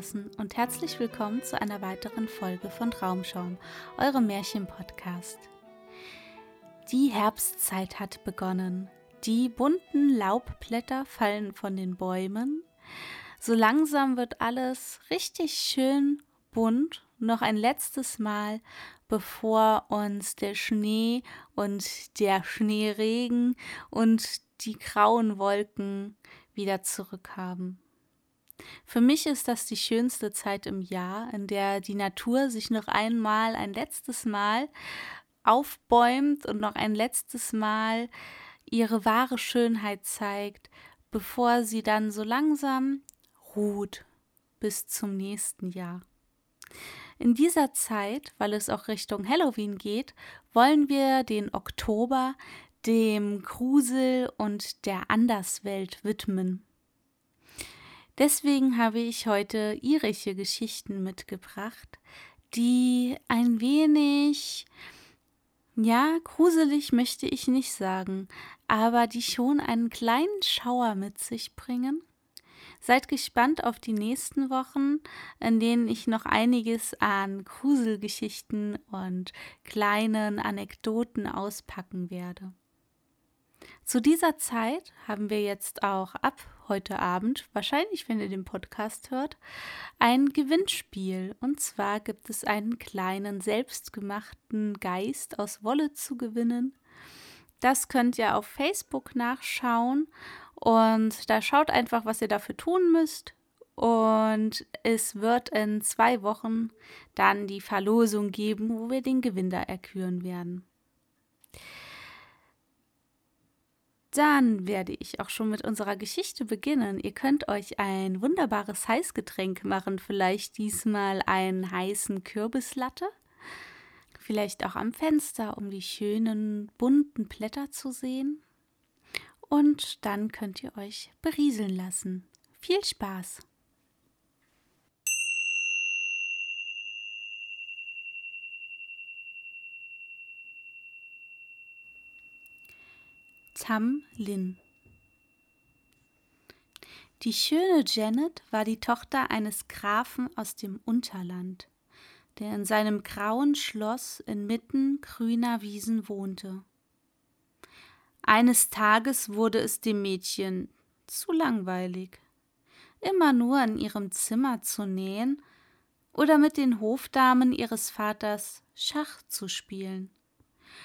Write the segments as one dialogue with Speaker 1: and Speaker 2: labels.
Speaker 1: Draußen und herzlich willkommen zu einer weiteren Folge von Traumschaum, eurem Märchen-Podcast. Die Herbstzeit hat begonnen. Die bunten Laubblätter fallen von den Bäumen. So langsam wird alles richtig schön bunt. Noch ein letztes Mal, bevor uns der Schnee und der Schneeregen und die grauen Wolken wieder zurückhaben. Für mich ist das die schönste Zeit im Jahr, in der die Natur sich noch einmal, ein letztes Mal aufbäumt und noch ein letztes Mal ihre wahre Schönheit zeigt, bevor sie dann so langsam ruht bis zum nächsten Jahr. In dieser Zeit, weil es auch Richtung Halloween geht, wollen wir den Oktober dem Grusel und der Anderswelt widmen. Deswegen habe ich heute irische Geschichten mitgebracht, die ein wenig, ja, gruselig möchte ich nicht sagen, aber die schon einen kleinen Schauer mit sich bringen. Seid gespannt auf die nächsten Wochen, in denen ich noch einiges an Gruselgeschichten und kleinen Anekdoten auspacken werde. Zu dieser Zeit haben wir jetzt auch ab heute Abend, wahrscheinlich wenn ihr den Podcast hört, ein Gewinnspiel. Und zwar gibt es einen kleinen selbstgemachten Geist aus Wolle zu gewinnen. Das könnt ihr auf Facebook nachschauen und da schaut einfach, was ihr dafür tun müsst. Und es wird in zwei Wochen dann die Verlosung geben, wo wir den Gewinner erküren werden. Dann werde ich auch schon mit unserer Geschichte beginnen. Ihr könnt euch ein wunderbares Heißgetränk machen, vielleicht diesmal einen heißen Kürbislatte. Vielleicht auch am Fenster, um die schönen bunten Blätter zu sehen. Und dann könnt ihr euch berieseln lassen. Viel Spaß! Tam Lin. Die schöne Janet war die Tochter eines Grafen aus dem Unterland, der in seinem grauen Schloss inmitten grüner Wiesen wohnte. Eines Tages wurde es dem Mädchen zu langweilig, immer nur in ihrem Zimmer zu nähen oder mit den Hofdamen ihres Vaters Schach zu spielen.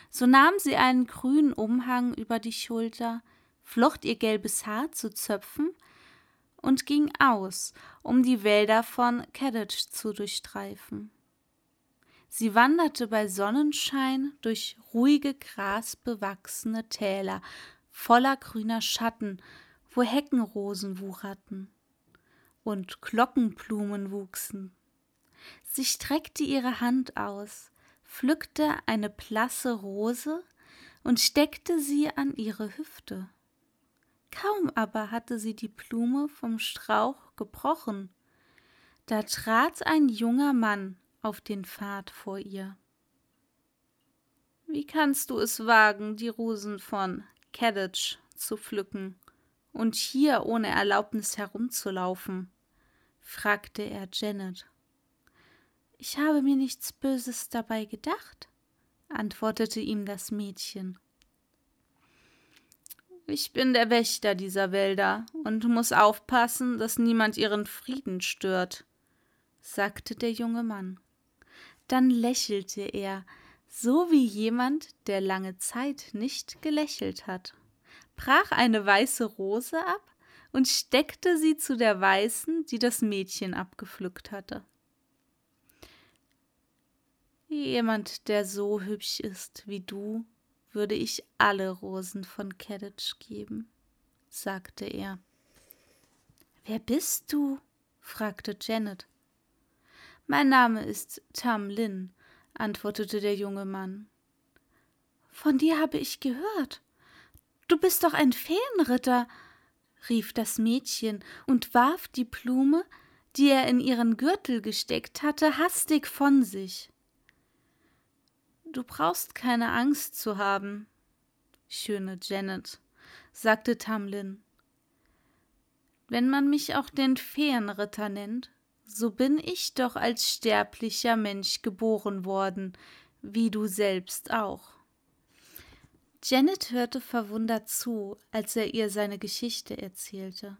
Speaker 1: So nahm sie einen grünen Umhang über die Schulter, flocht ihr gelbes Haar zu Zöpfen und ging aus, um die Wälder von Caddage zu durchstreifen. Sie wanderte bei Sonnenschein durch ruhige, grasbewachsene Täler voller grüner Schatten, wo Heckenrosen wucherten. und Glockenblumen wuchsen. Sie streckte ihre Hand aus, pflückte eine blasse Rose und steckte sie an ihre Hüfte. Kaum aber hatte sie die Blume vom Strauch gebrochen, da trat ein junger Mann auf den Pfad vor ihr. Wie kannst du es wagen, die Rosen von Caddage zu pflücken und hier ohne Erlaubnis herumzulaufen? fragte er Janet. Ich habe mir nichts Böses dabei gedacht, antwortete ihm das Mädchen. Ich bin der Wächter dieser Wälder und muss aufpassen, dass niemand ihren Frieden stört, sagte der junge Mann. Dann lächelte er, so wie jemand, der lange Zeit nicht gelächelt hat, brach eine weiße Rose ab und steckte sie zu der weißen, die das Mädchen abgepflückt hatte. Jemand, der so hübsch ist wie du, würde ich alle Rosen von Caddage geben, sagte er. Wer bist du? fragte Janet. Mein Name ist Tam Lin, antwortete der junge Mann. Von dir habe ich gehört. Du bist doch ein Feenritter, rief das Mädchen und warf die Blume, die er in ihren Gürtel gesteckt hatte, hastig von sich. Du brauchst keine Angst zu haben, schöne Janet, sagte Tamlin. Wenn man mich auch den Feenritter nennt, so bin ich doch als sterblicher Mensch geboren worden, wie du selbst auch. Janet hörte verwundert zu, als er ihr seine Geschichte erzählte.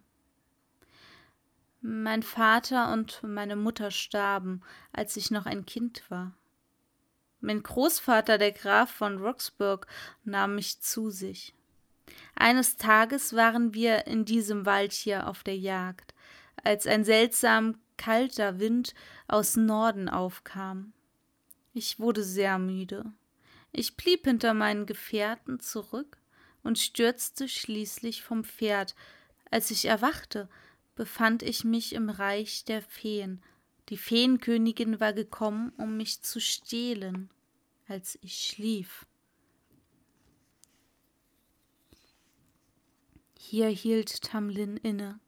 Speaker 1: Mein Vater und meine Mutter starben, als ich noch ein Kind war. Mein Großvater, der Graf von Roxburgh, nahm mich zu sich. Eines Tages waren wir in diesem Wald hier auf der Jagd, als ein seltsam kalter Wind aus Norden aufkam. Ich wurde sehr müde. Ich blieb hinter meinen Gefährten zurück und stürzte schließlich vom Pferd. Als ich erwachte, befand ich mich im Reich der Feen. Die Feenkönigin war gekommen, um mich zu stehlen als ich schlief. Hier hielt Tamlin inne,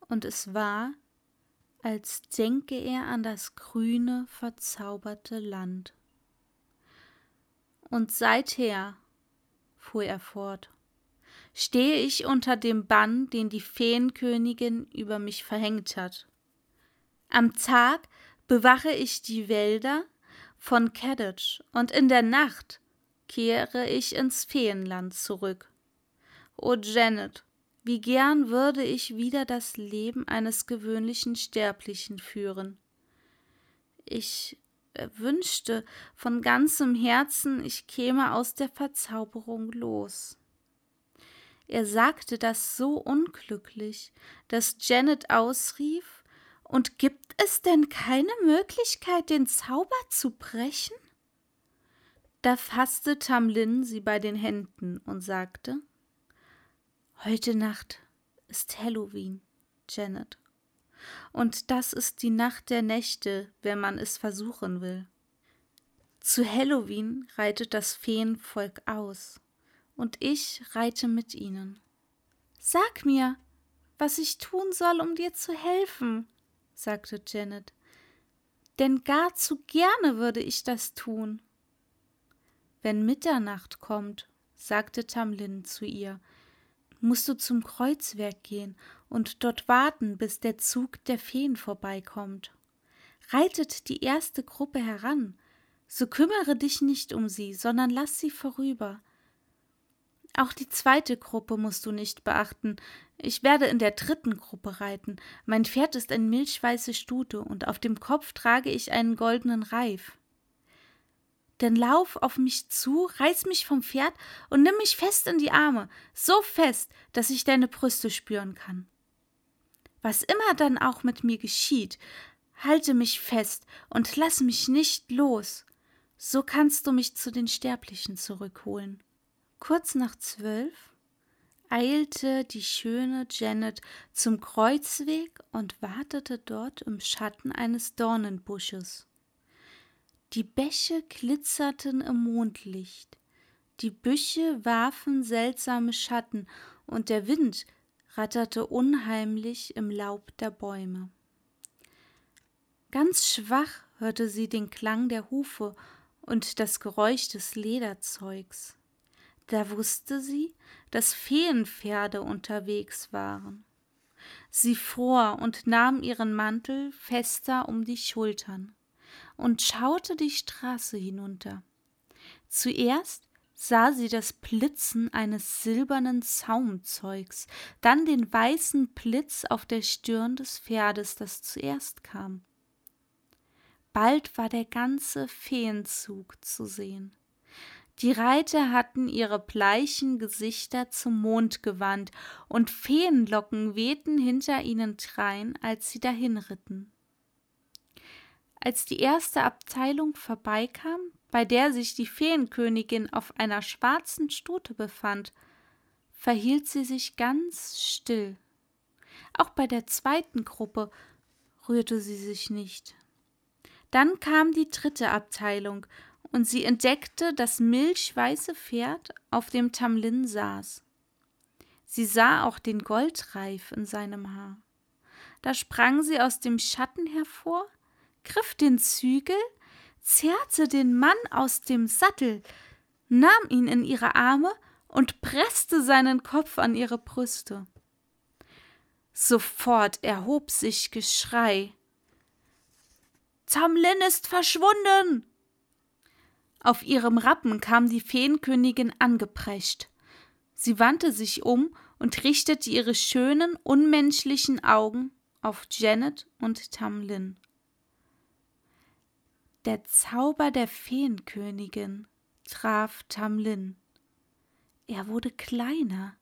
Speaker 1: und es war, als denke er an das grüne, verzauberte Land. Und seither, fuhr er fort, stehe ich unter dem Bann, den die Feenkönigin über mich verhängt hat. Am Tag bewache ich die Wälder von Caddage, und in der Nacht kehre ich ins Feenland zurück. O Janet, wie gern würde ich wieder das Leben eines gewöhnlichen Sterblichen führen. Ich wünschte von ganzem Herzen, ich käme aus der Verzauberung los. Er sagte das so unglücklich, dass Janet ausrief und gibt es denn keine Möglichkeit, den Zauber zu brechen? Da fasste Tamlin sie bei den Händen und sagte Heute Nacht ist Halloween, Janet. Und das ist die Nacht der Nächte, wenn man es versuchen will. Zu Halloween reitet das Feenvolk aus, und ich reite mit ihnen. Sag mir, was ich tun soll, um dir zu helfen, sagte Janet, denn gar zu gerne würde ich das tun. Wenn Mitternacht kommt, sagte Tamlin zu ihr, musst du zum Kreuzwerk gehen und dort warten, bis der Zug der Feen vorbeikommt. Reitet die erste Gruppe heran, so kümmere dich nicht um sie, sondern lass sie vorüber. Auch die zweite Gruppe musst du nicht beachten. Ich werde in der dritten Gruppe reiten. Mein Pferd ist ein milchweiße Stute und auf dem Kopf trage ich einen goldenen Reif. Denn lauf auf mich zu, reiß mich vom Pferd und nimm mich fest in die Arme, so fest, dass ich deine Brüste spüren kann. Was immer dann auch mit mir geschieht, halte mich fest und lass mich nicht los. So kannst du mich zu den Sterblichen zurückholen. Kurz nach zwölf, eilte die schöne Janet zum Kreuzweg und wartete dort im Schatten eines Dornenbusches. Die Bäche glitzerten im Mondlicht, die Büsche warfen seltsame Schatten, und der Wind ratterte unheimlich im Laub der Bäume. Ganz schwach hörte sie den Klang der Hufe und das Geräusch des Lederzeugs. Da wusste sie, dass Feenpferde unterwegs waren. Sie fror und nahm ihren Mantel fester um die Schultern und schaute die Straße hinunter. Zuerst sah sie das Blitzen eines silbernen Zaumzeugs, dann den weißen Blitz auf der Stirn des Pferdes, das zuerst kam. Bald war der ganze Feenzug zu sehen. Die Reiter hatten ihre bleichen Gesichter zum Mond gewandt, und Feenlocken wehten hinter ihnen drein, als sie dahinritten. Als die erste Abteilung vorbeikam, bei der sich die Feenkönigin auf einer schwarzen Stute befand, verhielt sie sich ganz still. Auch bei der zweiten Gruppe rührte sie sich nicht. Dann kam die dritte Abteilung, und sie entdeckte das milchweiße Pferd, auf dem Tamlin saß. Sie sah auch den Goldreif in seinem Haar. Da sprang sie aus dem Schatten hervor, griff den Zügel, zerrte den Mann aus dem Sattel, nahm ihn in ihre Arme und presste seinen Kopf an ihre Brüste. Sofort erhob sich Geschrei. Tamlin ist verschwunden! Auf ihrem Rappen kam die Feenkönigin angeprescht. Sie wandte sich um und richtete ihre schönen, unmenschlichen Augen auf Janet und Tamlin. Der Zauber der Feenkönigin traf Tamlin. Er wurde kleiner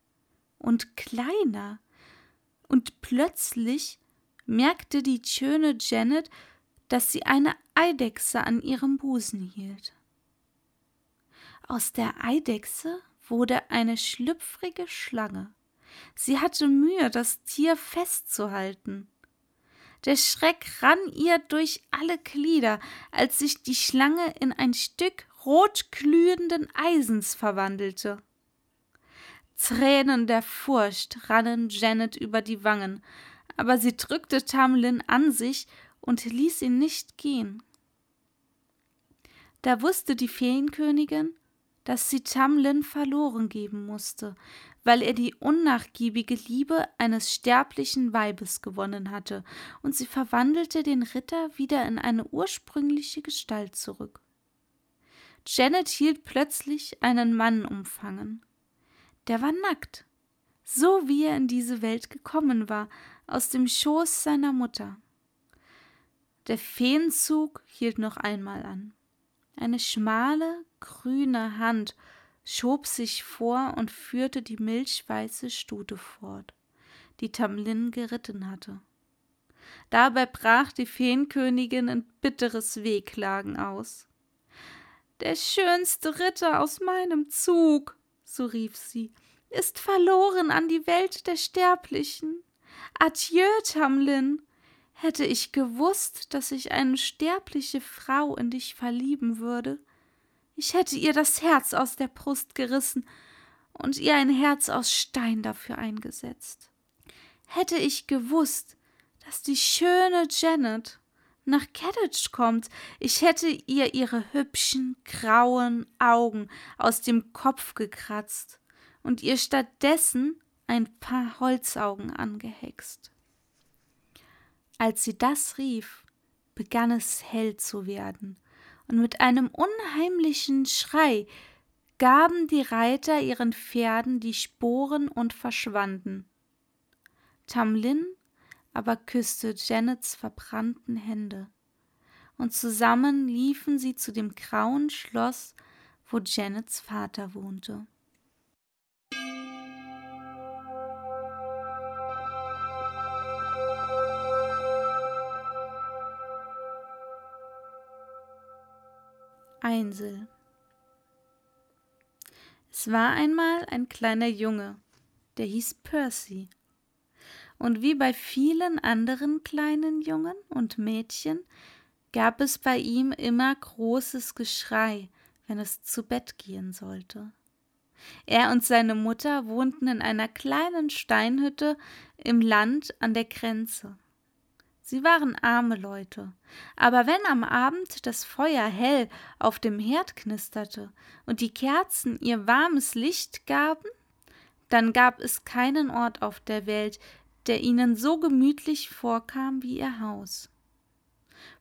Speaker 1: und kleiner, und plötzlich merkte die schöne Janet, dass sie eine Eidechse an ihrem Busen hielt. Aus der Eidechse wurde eine schlüpfrige Schlange. Sie hatte Mühe, das Tier festzuhalten. Der Schreck rann ihr durch alle Glieder, als sich die Schlange in ein Stück rotglühenden Eisens verwandelte. Tränen der Furcht rannen Janet über die Wangen, aber sie drückte Tamlin an sich und ließ ihn nicht gehen. Da wusste die Feenkönigin, dass sie Tamlin verloren geben musste, weil er die unnachgiebige Liebe eines sterblichen Weibes gewonnen hatte, und sie verwandelte den Ritter wieder in eine ursprüngliche Gestalt zurück. Janet hielt plötzlich einen Mann umfangen. Der war nackt, so wie er in diese Welt gekommen war, aus dem Schoß seiner Mutter. Der Feenzug hielt noch einmal an. Eine schmale, grüne Hand schob sich vor und führte die milchweiße Stute fort, die Tamlin geritten hatte. Dabei brach die Feenkönigin in bitteres Wehklagen aus. Der schönste Ritter aus meinem Zug, so rief sie, ist verloren an die Welt der Sterblichen. Adieu, Tamlin, Hätte ich gewusst, dass sich eine sterbliche Frau in dich verlieben würde, ich hätte ihr das Herz aus der Brust gerissen und ihr ein Herz aus Stein dafür eingesetzt. Hätte ich gewusst, dass die schöne Janet nach Caddage kommt, ich hätte ihr ihre hübschen, grauen Augen aus dem Kopf gekratzt und ihr stattdessen ein paar Holzaugen angehext. Als sie das rief, begann es hell zu werden, und mit einem unheimlichen Schrei gaben die Reiter ihren Pferden die Sporen und verschwanden. Tamlin aber küsste Janets verbrannten Hände, und zusammen liefen sie zu dem grauen Schloss, wo Janets Vater wohnte. Einsel. Es war einmal ein kleiner Junge, der hieß Percy. Und wie bei vielen anderen kleinen Jungen und Mädchen gab es bei ihm immer großes Geschrei, wenn es zu Bett gehen sollte. Er und seine Mutter wohnten in einer kleinen Steinhütte im Land an der Grenze. Sie waren arme Leute, aber wenn am Abend das Feuer hell auf dem Herd knisterte und die Kerzen ihr warmes Licht gaben, dann gab es keinen Ort auf der Welt, der ihnen so gemütlich vorkam wie ihr Haus.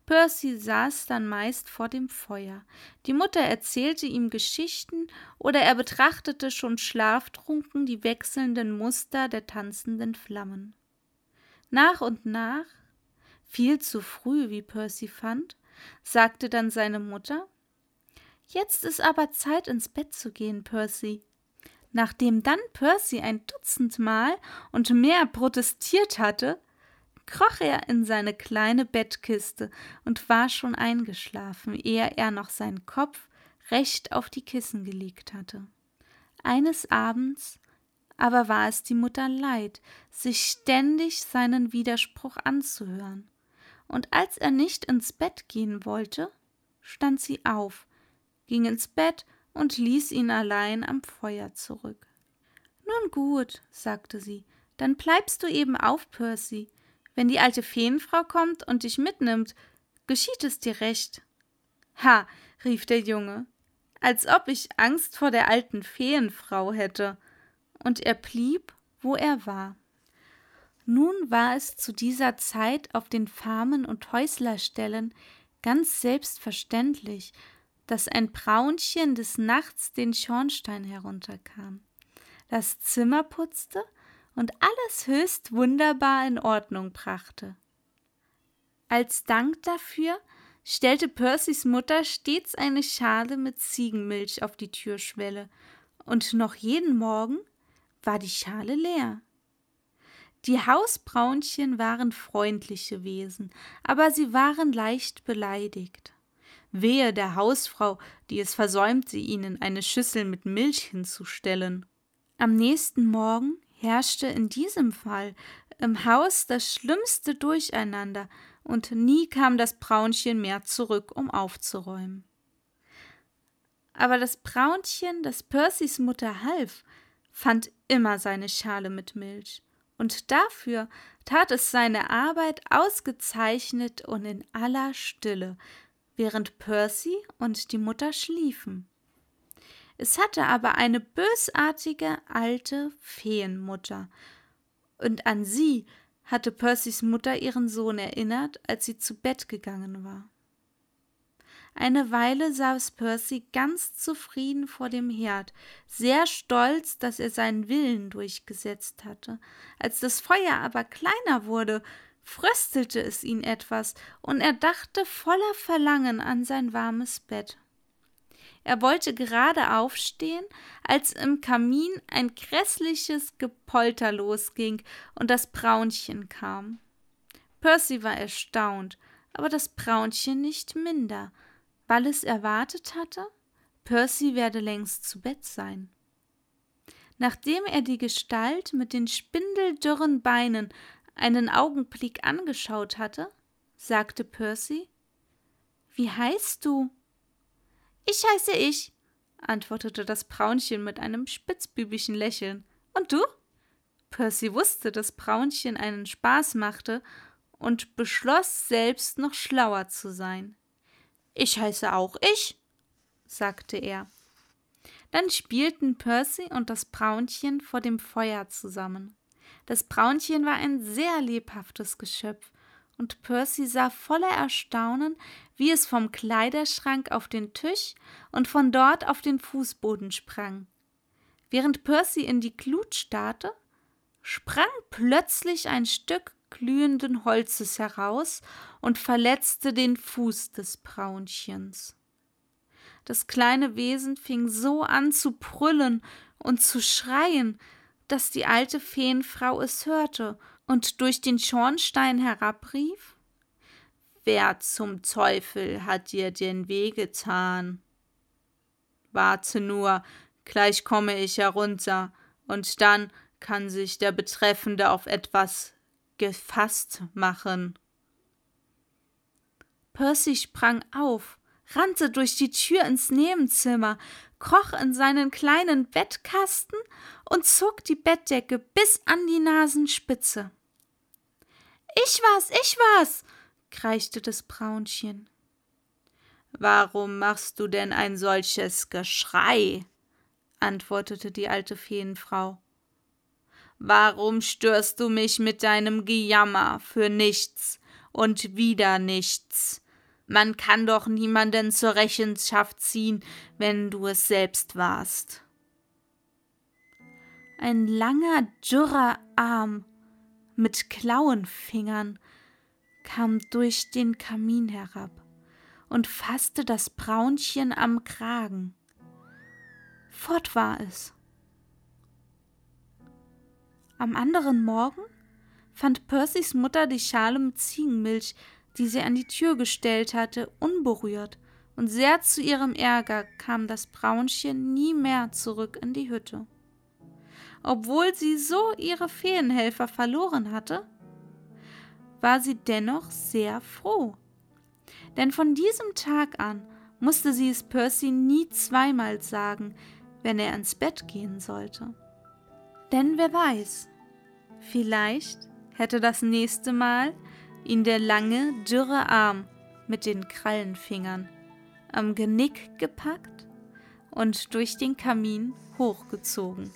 Speaker 1: Percy saß dann meist vor dem Feuer. Die Mutter erzählte ihm Geschichten oder er betrachtete schon schlaftrunken die wechselnden Muster der tanzenden Flammen. Nach und nach, viel zu früh, wie Percy fand, sagte dann seine Mutter Jetzt ist aber Zeit, ins Bett zu gehen, Percy. Nachdem dann Percy ein Dutzend Mal und mehr protestiert hatte, kroch er in seine kleine Bettkiste und war schon eingeschlafen, ehe er noch seinen Kopf recht auf die Kissen gelegt hatte. Eines Abends aber war es die Mutter leid, sich ständig seinen Widerspruch anzuhören, und als er nicht ins Bett gehen wollte, stand sie auf, ging ins Bett und ließ ihn allein am Feuer zurück. Nun gut, sagte sie, dann bleibst du eben auf, Percy. Wenn die alte Feenfrau kommt und dich mitnimmt, geschieht es dir recht. Ha, rief der Junge, als ob ich Angst vor der alten Feenfrau hätte, und er blieb, wo er war. Nun war es zu dieser Zeit auf den Farmen und Häuslerstellen ganz selbstverständlich, dass ein Braunchen des Nachts den Schornstein herunterkam, das Zimmer putzte und alles höchst wunderbar in Ordnung brachte. Als Dank dafür stellte Percys Mutter stets eine Schale mit Ziegenmilch auf die Türschwelle, und noch jeden Morgen war die Schale leer. Die Hausbraunchen waren freundliche Wesen, aber sie waren leicht beleidigt. Wehe der Hausfrau, die es versäumte, ihnen eine Schüssel mit Milch hinzustellen. Am nächsten Morgen herrschte in diesem Fall im Haus das schlimmste Durcheinander, und nie kam das Braunchen mehr zurück, um aufzuräumen. Aber das Braunchen, das Percys Mutter half, fand immer seine Schale mit Milch, und dafür tat es seine Arbeit ausgezeichnet und in aller Stille, während Percy und die Mutter schliefen. Es hatte aber eine bösartige alte Feenmutter, und an sie hatte Percys Mutter ihren Sohn erinnert, als sie zu Bett gegangen war. Eine Weile saß Percy ganz zufrieden vor dem Herd, sehr stolz, dass er seinen Willen durchgesetzt hatte. Als das Feuer aber kleiner wurde, fröstelte es ihn etwas, und er dachte voller Verlangen an sein warmes Bett. Er wollte gerade aufstehen, als im Kamin ein grässliches Gepolter losging und das Braunchen kam. Percy war erstaunt, aber das Braunchen nicht minder, weil es erwartet hatte, Percy werde längst zu Bett sein. Nachdem er die Gestalt mit den spindeldürren Beinen einen Augenblick angeschaut hatte, sagte Percy Wie heißt du? Ich heiße ich, antwortete das Braunchen mit einem spitzbübischen Lächeln. Und du? Percy wusste, dass Braunchen einen Spaß machte und beschloss, selbst noch schlauer zu sein. Ich heiße auch ich, sagte er. Dann spielten Percy und das Braunchen vor dem Feuer zusammen. Das Braunchen war ein sehr lebhaftes Geschöpf, und Percy sah voller Erstaunen, wie es vom Kleiderschrank auf den Tisch und von dort auf den Fußboden sprang. Während Percy in die Glut starrte, sprang plötzlich ein Stück glühenden Holzes heraus und verletzte den Fuß des Braunchens. Das kleine Wesen fing so an zu brüllen und zu schreien, dass die alte Feenfrau es hörte und durch den Schornstein herabrief Wer zum Teufel hat dir den Weh getan? Warte nur, gleich komme ich herunter, und dann kann sich der Betreffende auf etwas gefasst machen. Percy sprang auf, rannte durch die Tür ins Nebenzimmer, kroch in seinen kleinen Bettkasten und zog die Bettdecke bis an die Nasenspitze. Ich war's, ich war's, kreischte das Braunchen. Warum machst du denn ein solches Geschrei? antwortete die alte Feenfrau. Warum störst du mich mit deinem Gejammer für nichts und wieder nichts? Man kann doch niemanden zur Rechenschaft ziehen, wenn du es selbst warst. Ein langer, dürrer Arm mit Klauenfingern kam durch den Kamin herab und fasste das Braunchen am Kragen. Fort war es. Am anderen Morgen fand Percys Mutter die Schale mit Ziegenmilch, die sie an die Tür gestellt hatte, unberührt, und sehr zu ihrem Ärger kam das Braunchen nie mehr zurück in die Hütte. Obwohl sie so ihre Feenhelfer verloren hatte, war sie dennoch sehr froh. Denn von diesem Tag an musste sie es Percy nie zweimal sagen, wenn er ins Bett gehen sollte. Denn wer weiß, vielleicht hätte das nächste Mal ihn der lange, dürre Arm mit den Krallenfingern am Genick gepackt und durch den Kamin hochgezogen.